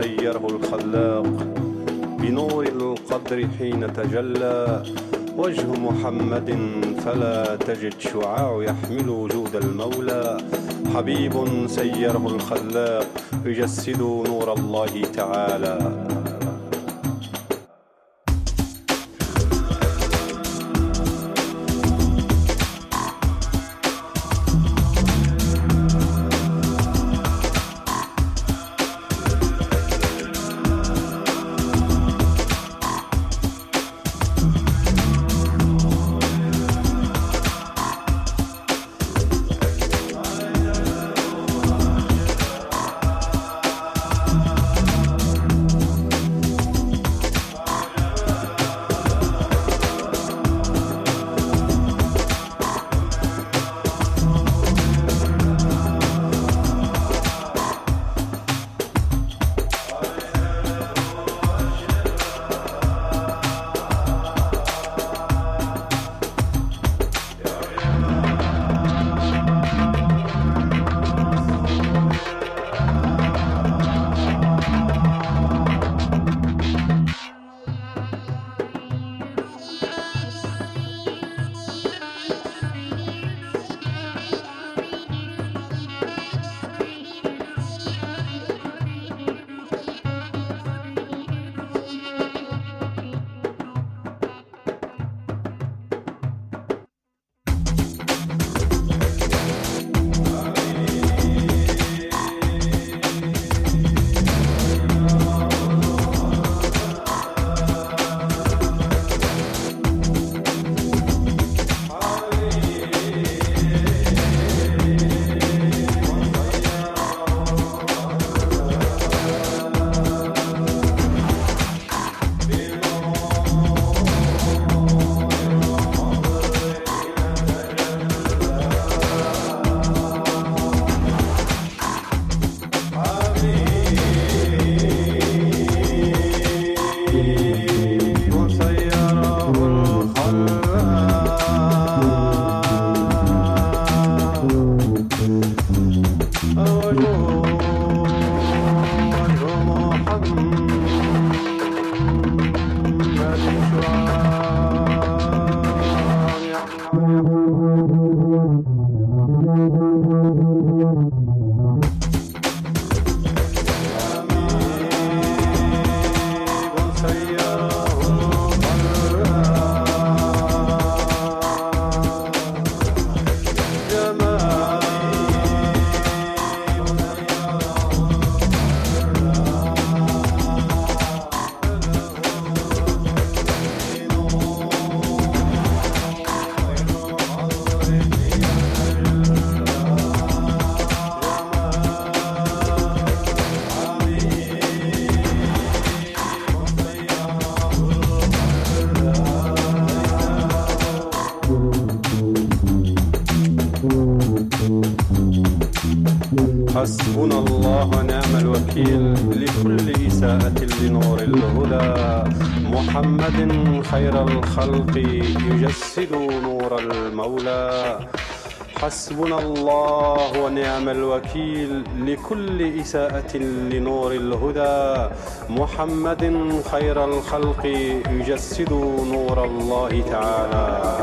سيره الخلاق بنور القدر حين تجلى. وجه محمد فلا تجد شعاع يحمل وجود المولى. حبيب سيره الخلاق يجسد نور الله تعالى. محمد خير الخلق يجسد نور المولى. حسبنا الله ونعم الوكيل لكل إساءة لنور الهدى. محمد خير الخلق يجسد نور الله تعالى.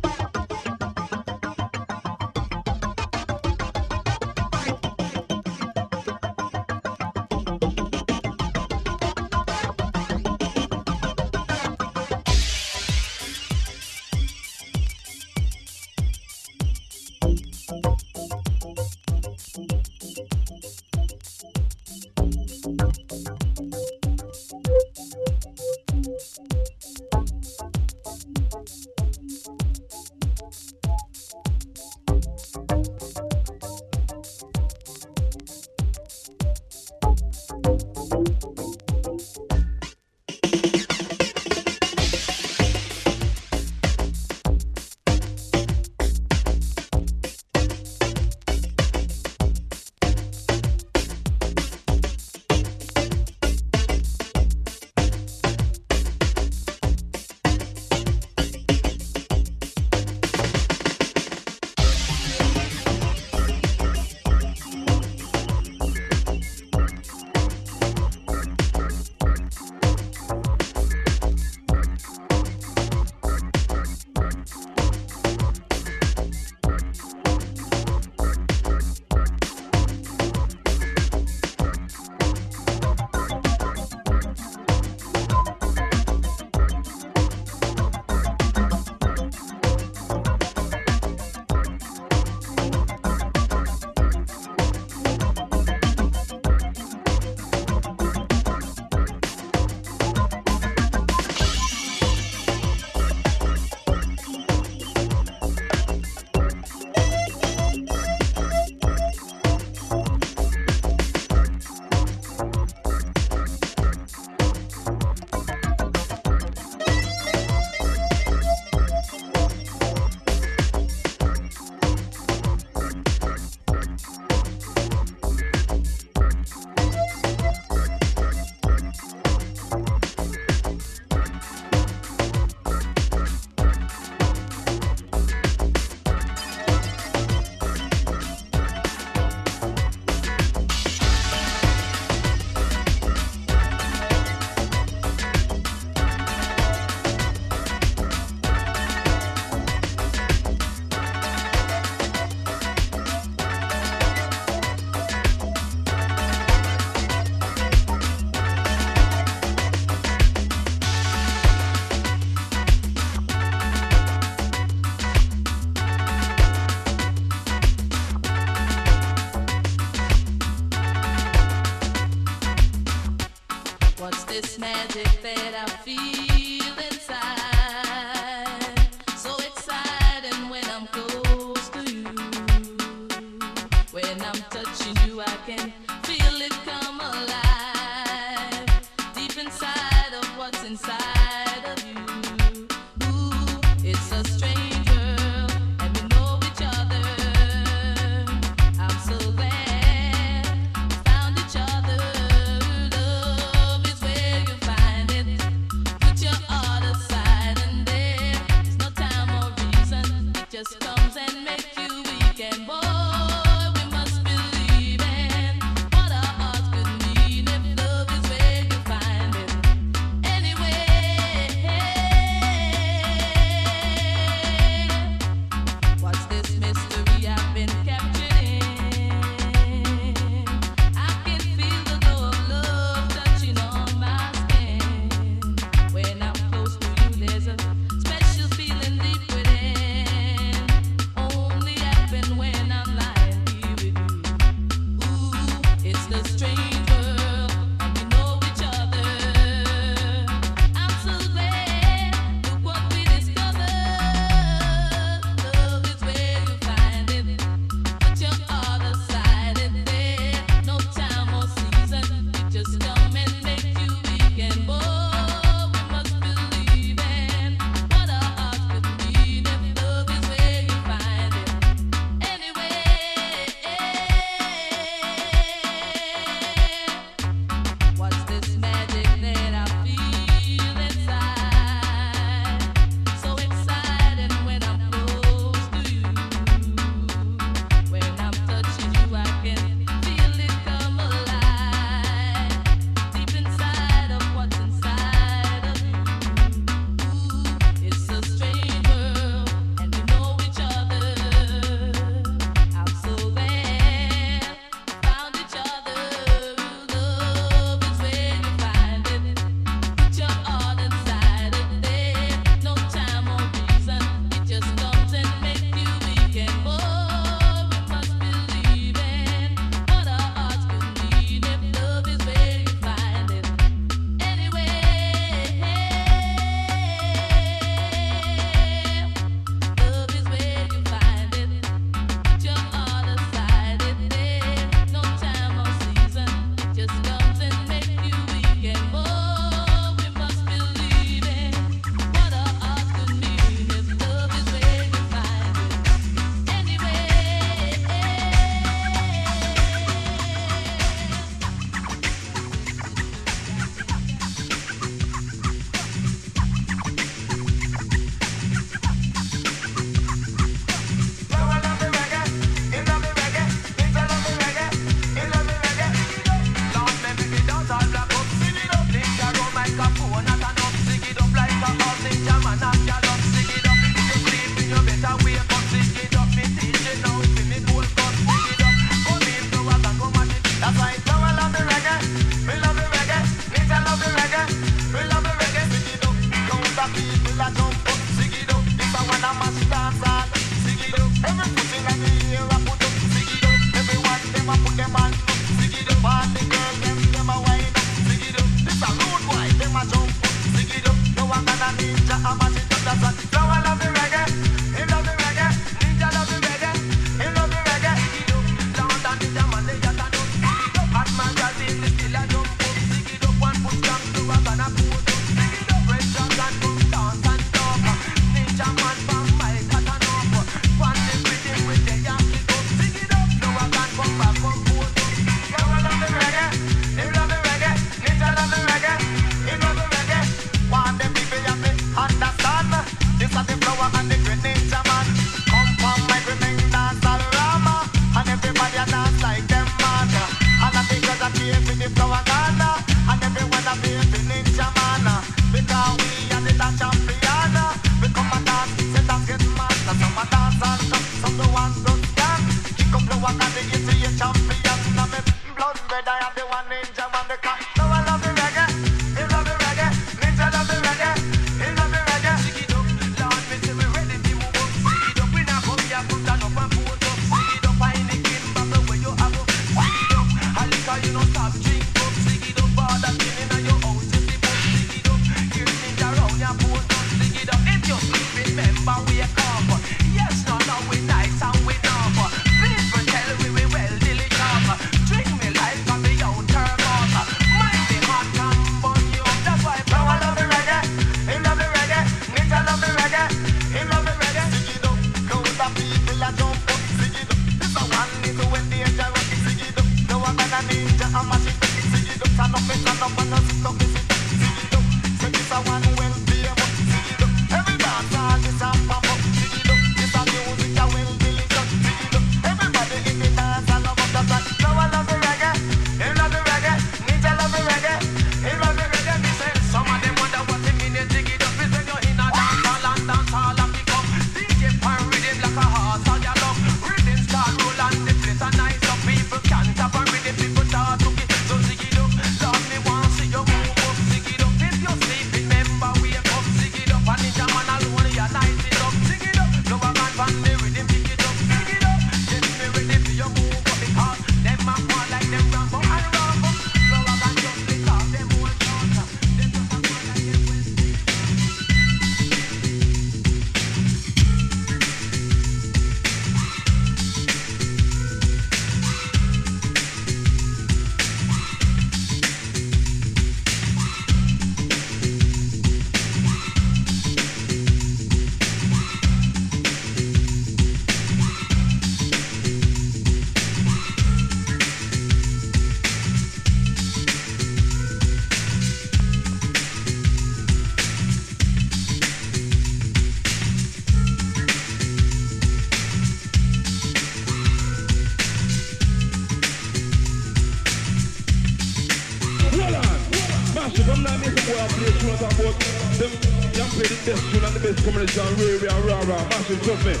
Universal Government.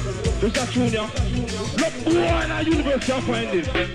junior. that tune in Look, why the Universal find this?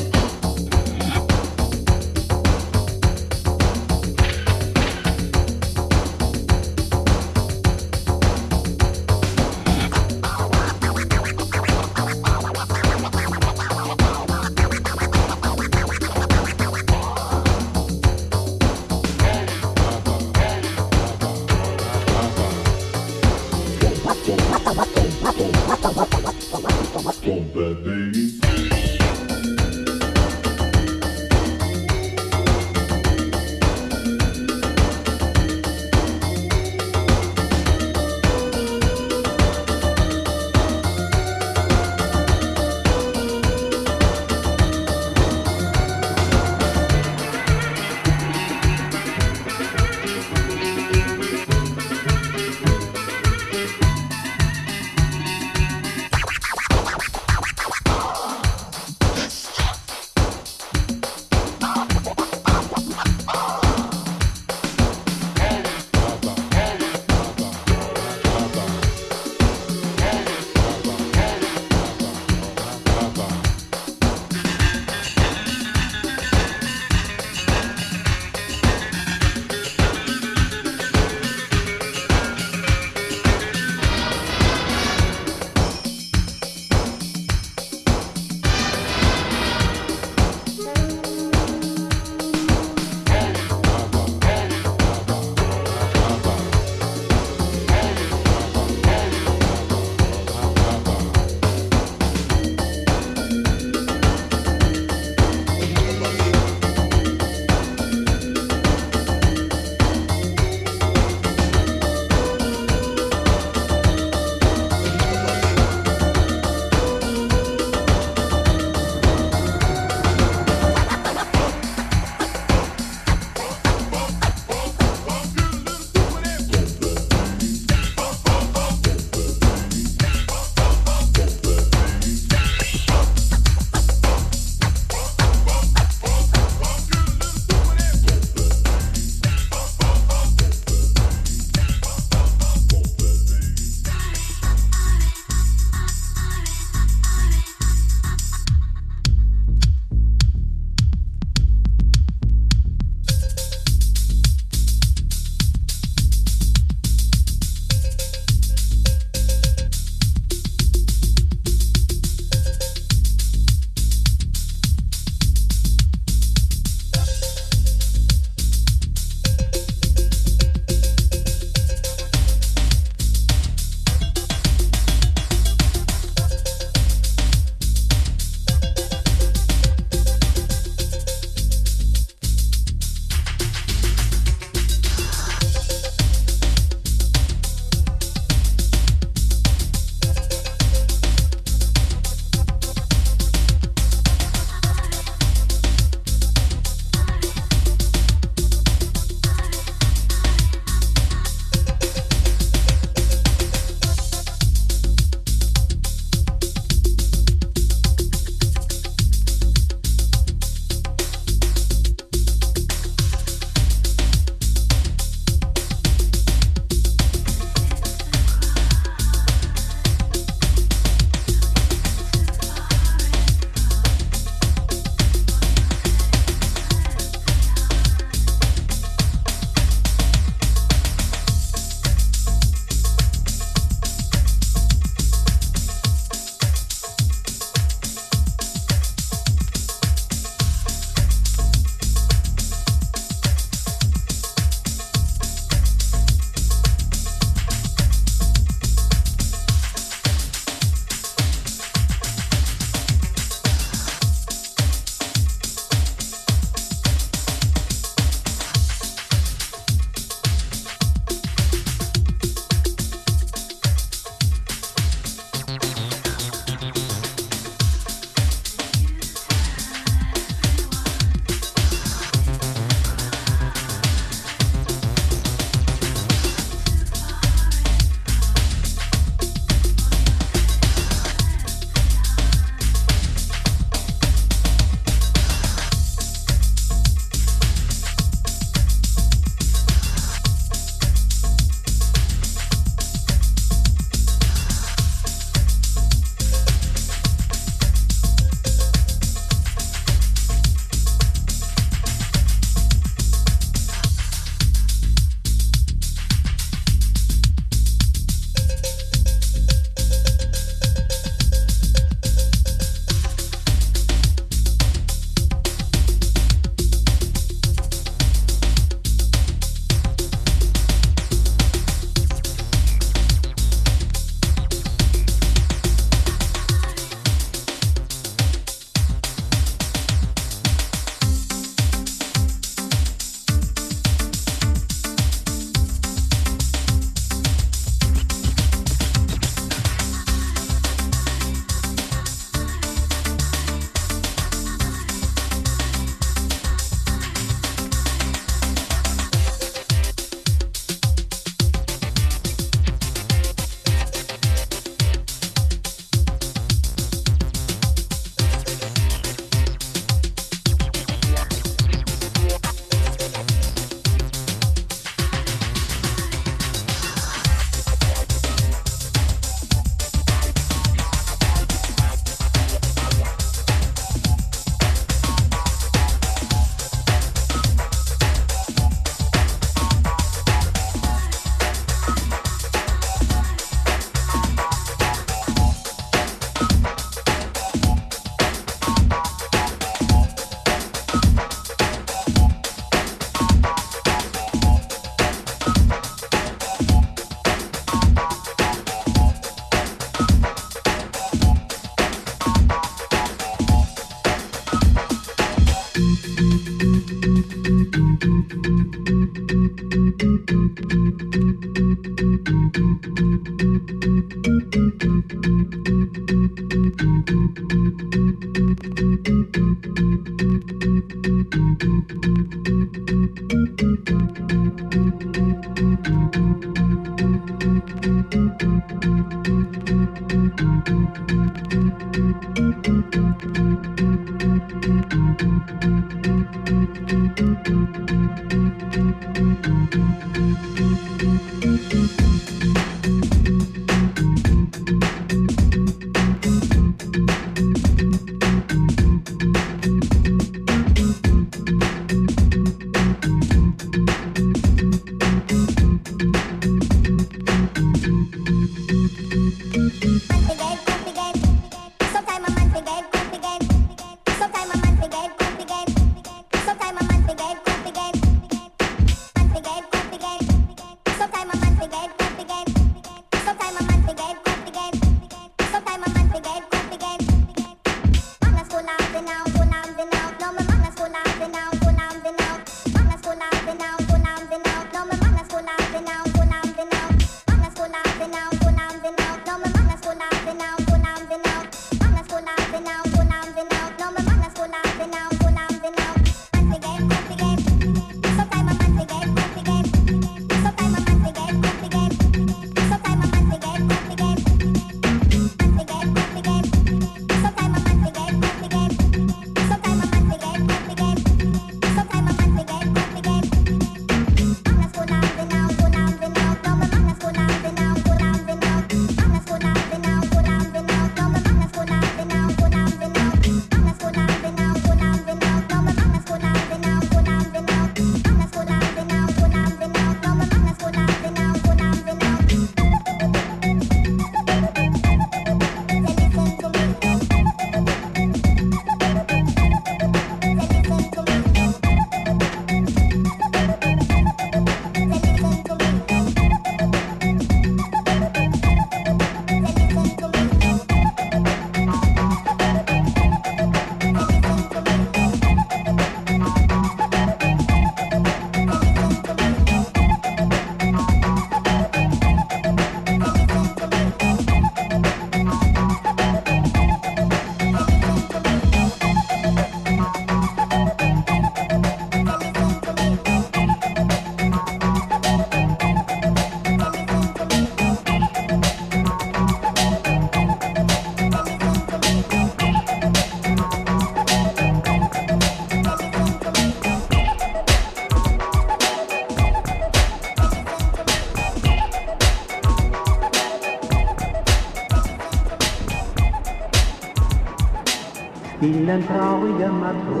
Il entrò in matrosa